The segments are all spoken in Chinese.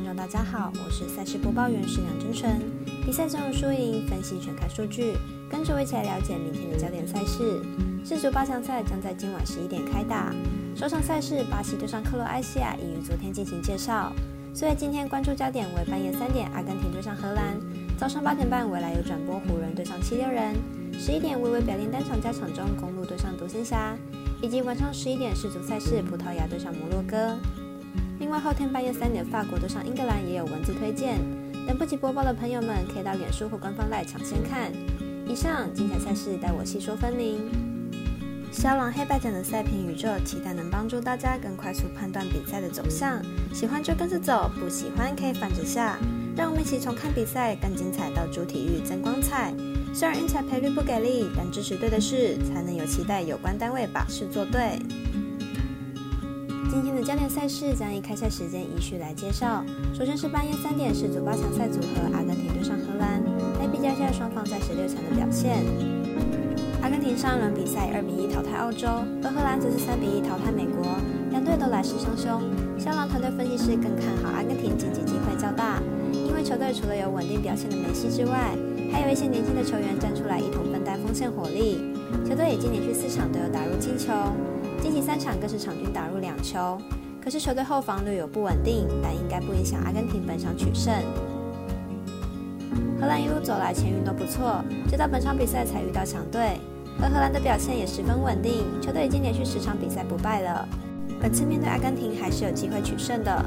观众大家好，我是赛事播报员石梁真纯。比赛中有输赢，分析全看数据，跟着我一起来了解明天的焦点赛事。世足八强赛将在今晚十一点开打，首场赛事巴西对上克罗埃西亚已于昨天进行介绍，所以今天关注焦点为半夜三点阿根廷对上荷兰，早上八点半未来有转播湖人对上七六人，十一点微微表定单场加场中公路对上独行侠，以及晚上十一点世足赛事葡萄牙对上摩洛哥。另外，后天半夜三点，法国对上英格兰也有文字推荐。等不及播报的朋友们，可以到脸书或官方来抢先看。以上精彩赛事，带我细说分明。小朗黑白奖的赛评宇宙，期待能帮助大家更快速判断比赛的走向。喜欢就跟着走，不喜欢可以反着下。让我们一起从看比赛更精彩到主体育增光彩。虽然运彩赔率不给力，但支持对的事，才能有期待有关单位把事做对。今天的焦点赛事将以开赛时间依序来介绍。首先是半夜三点世足八强赛组合，阿根廷对上荷兰，来比较一下双方在十六强的表现。阿根廷上一轮比赛二比一淘汰澳洲，而荷兰则是三比一淘汰美国，两队都来势汹汹。香港团队分析师更看好阿根廷晋级机会较大，因为球队除了有稳定表现的梅西之外，还有一些年轻的球员站出来一同分担锋线火力。球队已经连续四场都有打入进球。近期三场更是场均打入两球，可是球队后防略有不稳定，但应该不影响阿根廷本场取胜。荷兰一路走来前运都不错，直到本场比赛才遇到强队，而荷兰的表现也十分稳定，球队已经连续十场比赛不败了。本次面对阿根廷还是有机会取胜的。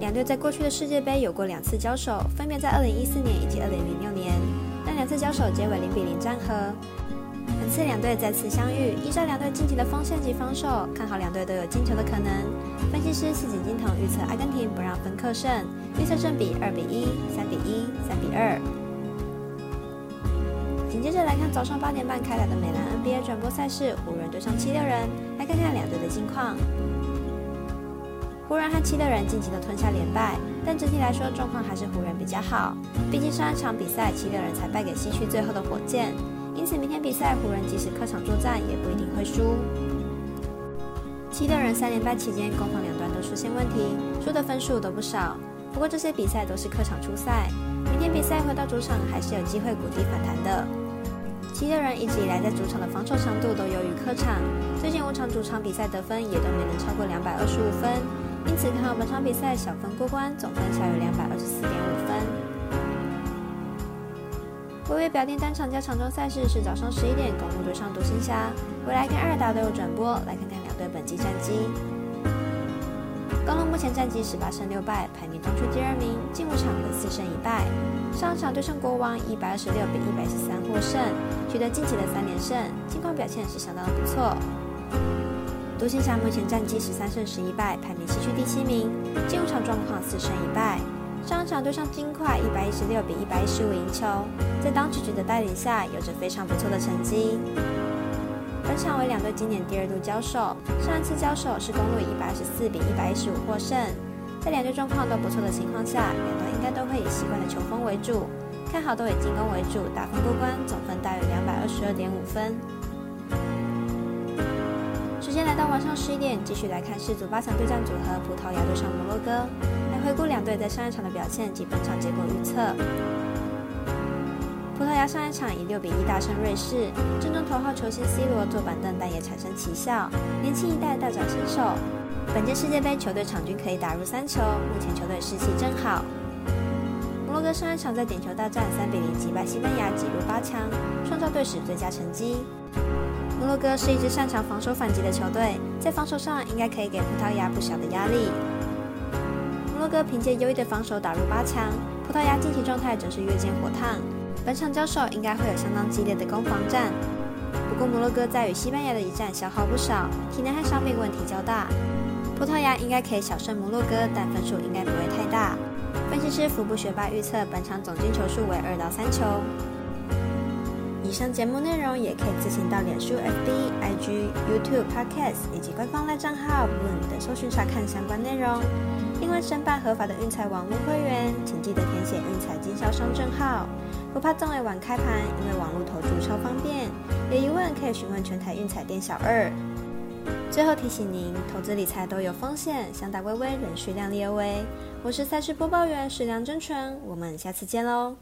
两队在过去的世界杯有过两次交手，分别在二零一四年以及二零零六年，但两次交手皆为零比零战和。本次两队再次相遇，依照两队近期的锋线及防守，看好两队都有进球的可能。分析师四井金童预测阿根廷不让分客胜，预测胜比二比一、三比一、三比二。紧接着来看早上八点半开打的美兰 NBA 转播赛事，湖人对上七六人，来看看两队的近况。湖人和七六人近期都吞下连败，但整体来说状况还是湖人比较好，毕竟上一场比赛七六人才败给西区最后的火箭。因此，明天比赛湖人即使客场作战，也不一定会输。七六人三连败期间，攻防两端都出现问题，输的分数都不少。不过这些比赛都是客场出赛，明天比赛回到主场还是有机会谷底反弹的。七六人一直以来在主场的防守强度都优于客场，最近五场主场比赛得分也都没能超过两百二十五分，因此看好本场比赛小分过关，总分小于两百二十四点五分。微微表定单场加场中赛事是早上十一点，公路对上独行侠。未来跟二打都有转播，来看看两队本季战绩。公路目前战绩十八胜六败，排名东区第二名，近五场为四胜一败。上场对上国王一百二十六比一百十三获胜，取得近期的三连胜，近况表现是相当的不错。独行侠目前战绩十三胜十一败，排名西区第七名，近五场状况四胜一败。上场对上金块一百一十六比一百一十五赢球，在当局局的带领下，有着非常不错的成绩。本场为两队今年第二度交手，上一次交手是公路以一百二十四比一百一十五获胜。在两队状况都不错的情况下，两队应该都会以习惯的球风为主，看好都以进攻为主，打分过关，总分大约两百二十二点五分。晚上十一点，继续来看世足八强对战组合，葡萄牙对上摩洛哥。来回顾两队在上一场的表现及本场结果预测。葡萄牙上一场以六比一大胜瑞士，正中头号球星 C 罗坐板凳，但也产生奇效，年轻一代大展身手。本届世界杯球队场均可以打入三球，目前球队士气正好。摩洛哥上一场在点球大战三比零击败西班牙，挤入八强，创造队史最佳成绩。摩洛哥是一支擅长防守反击的球队，在防守上应该可以给葡萄牙不小的压力。摩洛哥凭借优异的防守打入八强，葡萄牙近期状态则是越见火烫。本场交手应该会有相当激烈的攻防战。不过摩洛哥在与西班牙的一战消耗不少，体能和伤病问题较大。葡萄牙应该可以小胜摩洛哥，但分数应该不会太大。分析师福布学霸预测本场总进球数为二到三球。以上节目内容也可以自行到脸书、FB、IG、YouTube、Podcast 以及官方赖账号 Boom 等搜寻查看相关内容。另外，申办合法的运彩网络会员，请记得填写运彩经销商证号。不怕中尾晚开盘，因为网络投注超方便。有疑问可以询问全台运彩店小二。最后提醒您，投资理财都有风险，想打微微仍需量力而为。我是赛事播报员史梁真纯，我们下次见喽。